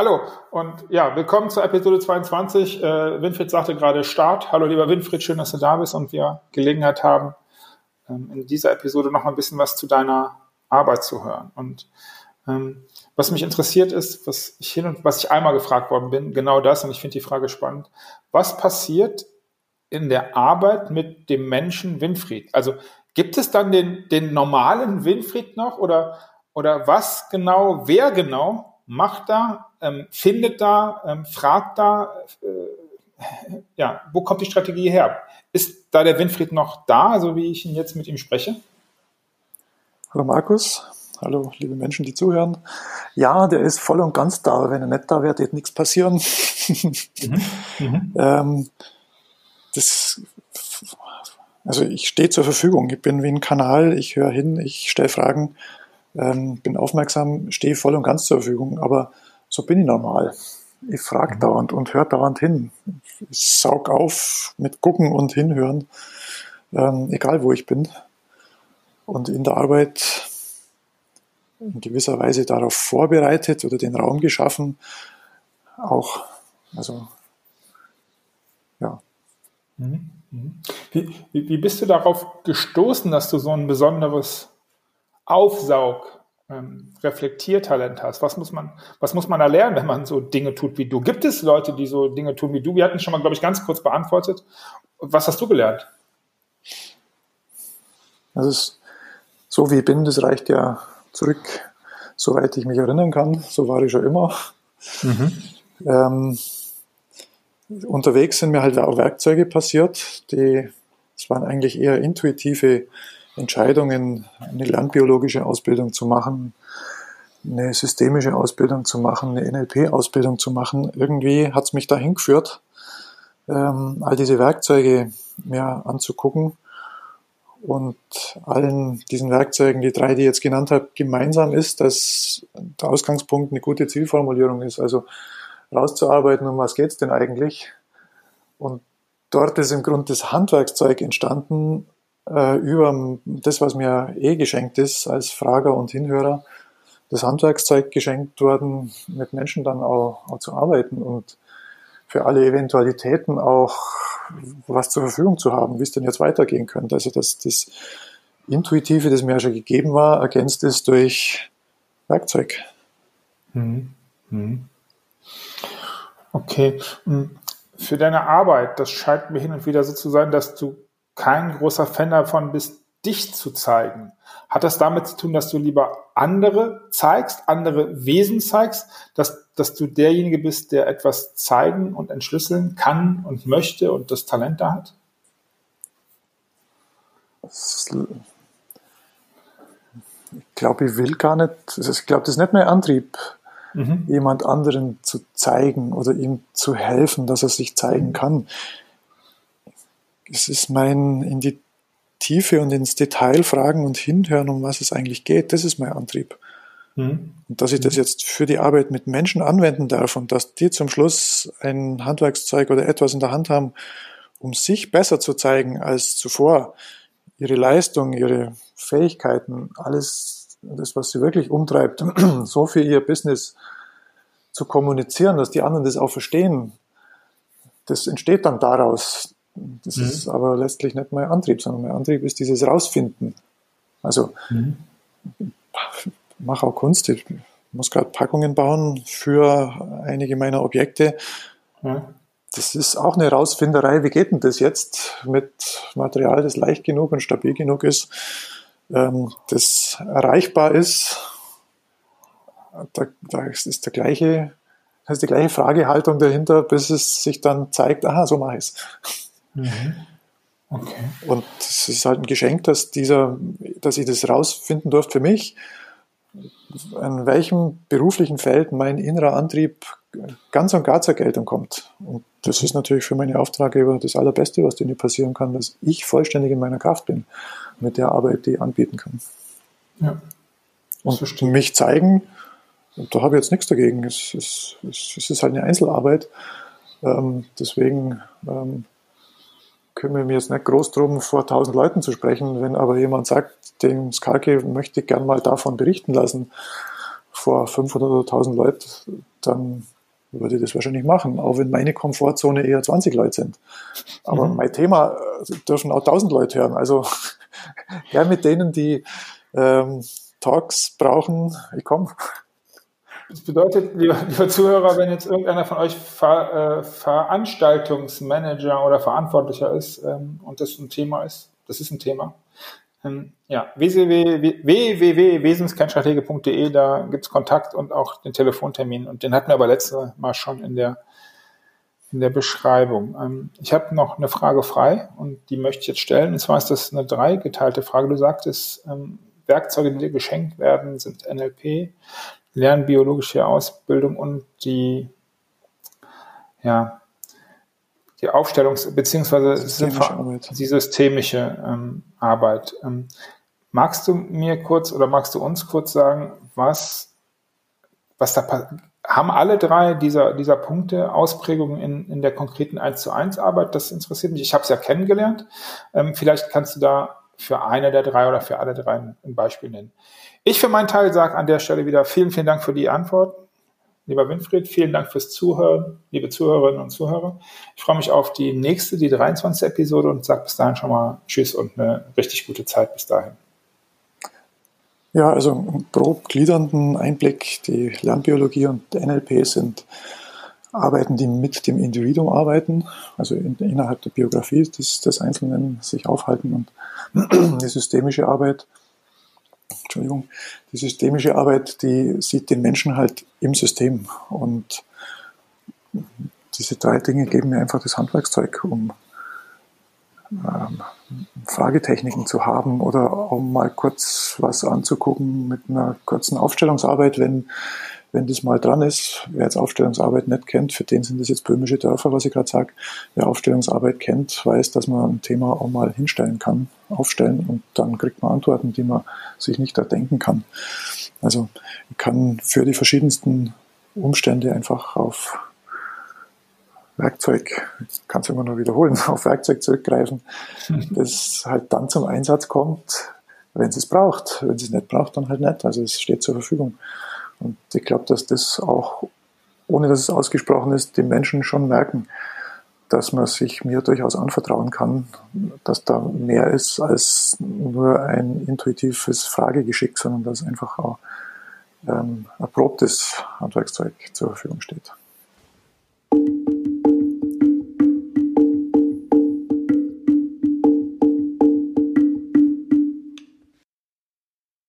Hallo und ja, willkommen zur Episode 22. Äh, Winfried sagte gerade Start. Hallo lieber Winfried, schön, dass du da bist und wir Gelegenheit haben, ähm, in dieser Episode noch mal ein bisschen was zu deiner Arbeit zu hören. Und ähm, was mich interessiert ist, was ich hin und was ich einmal gefragt worden bin, genau das, und ich finde die Frage spannend. Was passiert in der Arbeit mit dem Menschen Winfried? Also gibt es dann den, den normalen Winfried noch oder, oder was genau, wer genau macht da, ähm, findet da, ähm, fragt da, äh, ja, wo kommt die Strategie her? Ist da der Winfried noch da, so wie ich ihn jetzt mit ihm spreche? Hallo Markus, hallo liebe Menschen, die zuhören. Ja, der ist voll und ganz da. Wenn er nicht da wäre, wird nichts passieren. Mhm. Mhm. ähm, das, also ich stehe zur Verfügung. Ich bin wie ein Kanal. Ich höre hin, ich stelle Fragen, ähm, bin aufmerksam, stehe voll und ganz zur Verfügung. Aber so bin ich normal. Ich frage mhm. dauernd und höre dauernd hin. Ich saug auf mit Gucken und Hinhören, ähm, egal wo ich bin. Und in der Arbeit in gewisser Weise darauf vorbereitet oder den Raum geschaffen, auch, also, ja. Mhm. Mhm. Wie, wie, wie bist du darauf gestoßen, dass du so ein besonderes Aufsaug, ähm, Reflektiertalent hast? Was muss man, was muss man da lernen, wenn man so Dinge tut wie du? Gibt es Leute, die so Dinge tun wie du? Wir hatten schon mal, glaube ich, ganz kurz beantwortet. Was hast du gelernt? Das ist so wie ich bin, das reicht ja zurück, soweit ich mich erinnern kann. So war ich schon immer. Mhm. Ähm, unterwegs sind mir halt auch Werkzeuge passiert, die, es waren eigentlich eher intuitive Entscheidungen, eine lernbiologische Ausbildung zu machen, eine systemische Ausbildung zu machen, eine NLP-Ausbildung zu machen. Irgendwie hat es mich dahin geführt, ähm, all diese Werkzeuge mir anzugucken und allen diesen Werkzeugen, die drei, die ich jetzt genannt habe, gemeinsam ist, dass der Ausgangspunkt eine gute Zielformulierung ist. Also rauszuarbeiten, um was geht's denn eigentlich? Und dort ist im Grunde das Handwerkszeug entstanden, äh, über das, was mir eh geschenkt ist als Frager und Hinhörer, das Handwerkszeug geschenkt worden, mit Menschen dann auch, auch zu arbeiten und für alle Eventualitäten auch was zur Verfügung zu haben, wie es denn jetzt weitergehen könnte. Also dass das Intuitive, das mir ja schon gegeben war, ergänzt ist durch Werkzeug. Mhm. Mhm. Okay. Hm. Für deine Arbeit, das scheint mir hin und wieder so zu sein, dass du kein großer Fan davon bist, dich zu zeigen. Hat das damit zu tun, dass du lieber andere zeigst, andere Wesen zeigst, dass, dass du derjenige bist, der etwas zeigen und entschlüsseln kann und möchte und das Talent da hat? Ich glaube, ich will gar nicht, ich glaube, das ist nicht mein Antrieb, mhm. jemand anderen zu zeigen oder ihm zu helfen, dass er sich zeigen kann. Es ist mein in die Tiefe und ins Detail fragen und hinhören, um was es eigentlich geht. Das ist mein Antrieb. Mhm. Und dass ich das jetzt für die Arbeit mit Menschen anwenden darf und dass die zum Schluss ein Handwerkszeug oder etwas in der Hand haben, um sich besser zu zeigen als zuvor, ihre Leistung, ihre Fähigkeiten, alles das, was sie wirklich umtreibt, so für ihr Business zu kommunizieren, dass die anderen das auch verstehen, das entsteht dann daraus. Das mhm. ist aber letztlich nicht mein Antrieb, sondern mein Antrieb ist dieses Rausfinden. Also, mhm. mache auch Kunst. Ich muss gerade Packungen bauen für einige meiner Objekte. Mhm. Das ist auch eine Rausfinderei. Wie geht denn das jetzt mit Material, das leicht genug und stabil genug ist? ähm, das erreichbar ist, da, da ist der gleiche, das ist die gleiche Fragehaltung dahinter, bis es sich dann zeigt, aha, so mache ich es. Mhm. Okay. Und es ist halt ein Geschenk, dass dieser, dass ich das rausfinden durfte für mich, an welchem beruflichen Feld mein innerer Antrieb ganz und gar zur Geltung kommt. Und das ist natürlich für meine Auftraggeber das Allerbeste, was denen passieren kann, dass ich vollständig in meiner Kraft bin mit der Arbeit, die ich anbieten kann. Ja. Und mich zeigen, da habe ich jetzt nichts dagegen. Es, es, es ist halt eine Einzelarbeit. Ähm, deswegen ähm, kümmere ich mich jetzt nicht groß drum, vor tausend Leuten zu sprechen. Wenn aber jemand sagt, dem Skalke möchte ich gern mal davon berichten lassen, vor 500 oder 1000 Leuten, dann würde ich das wahrscheinlich machen, auch wenn meine Komfortzone eher 20 Leute sind. Aber mhm. mein Thema äh, dürfen auch 1000 Leute hören. Also ja, mit denen, die ähm, Talks brauchen, ich komme. Das bedeutet, lieber, lieber, Zuhörer, wenn jetzt irgendeiner von euch Ver, äh, Veranstaltungsmanager oder Verantwortlicher ist ähm, und das ein Thema ist, das ist ein Thema, ähm, ja, www.wesenskernstratege.de, da gibt's Kontakt und auch den Telefontermin. Und den hatten wir aber letztes Mal schon in der, in der Beschreibung. Ähm, ich habe noch eine Frage frei und die möchte ich jetzt stellen. Und zwar ist das eine dreigeteilte Frage. Du sagtest, ähm, Werkzeuge, die dir geschenkt werden, sind NLP, lernbiologische Ausbildung und die ja, die Aufstellungs- systemische die systemische ähm, Arbeit. Ähm, magst du mir kurz oder magst du uns kurz sagen, was, was da haben alle drei dieser, dieser Punkte Ausprägungen in, in der konkreten 1 zu 1 Arbeit? Das interessiert mich. Ich habe es ja kennengelernt. Ähm, vielleicht kannst du da für eine der drei oder für alle drei ein Beispiel nennen. Ich für meinen Teil sage an der Stelle wieder vielen, vielen Dank für die Antworten. Lieber Winfried, vielen Dank fürs Zuhören, liebe Zuhörerinnen und Zuhörer. Ich freue mich auf die nächste, die 23. Episode und sage bis dahin schon mal Tschüss und eine richtig gute Zeit bis dahin. Ja, also grob gliedernden Einblick, die Lernbiologie und NLP sind Arbeiten, die mit dem Individuum arbeiten, also in, innerhalb der Biografie des, des Einzelnen sich aufhalten und die systemische Arbeit Entschuldigung, die systemische Arbeit, die sieht den Menschen halt im System. Und diese drei Dinge geben mir einfach das Handwerkszeug, um ähm, Fragetechniken zu haben oder um mal kurz was anzugucken mit einer kurzen Aufstellungsarbeit, wenn wenn das mal dran ist, wer jetzt Aufstellungsarbeit nicht kennt, für den sind das jetzt böhmische Dörfer, was ich gerade sage. Wer Aufstellungsarbeit kennt, weiß, dass man ein Thema auch mal hinstellen kann, aufstellen und dann kriegt man Antworten, die man sich nicht erdenken kann. Also ich kann für die verschiedensten Umstände einfach auf Werkzeug, ich kann es immer nur wiederholen, auf Werkzeug zurückgreifen, das halt dann zum Einsatz kommt, wenn es es braucht. Wenn es es nicht braucht, dann halt nicht. Also es steht zur Verfügung. Und ich glaube, dass das auch, ohne dass es ausgesprochen ist, die Menschen schon merken, dass man sich mir durchaus anvertrauen kann, dass da mehr ist als nur ein intuitives Fragegeschick, sondern dass einfach auch ähm, erprobtes Handwerkszeug zur Verfügung steht.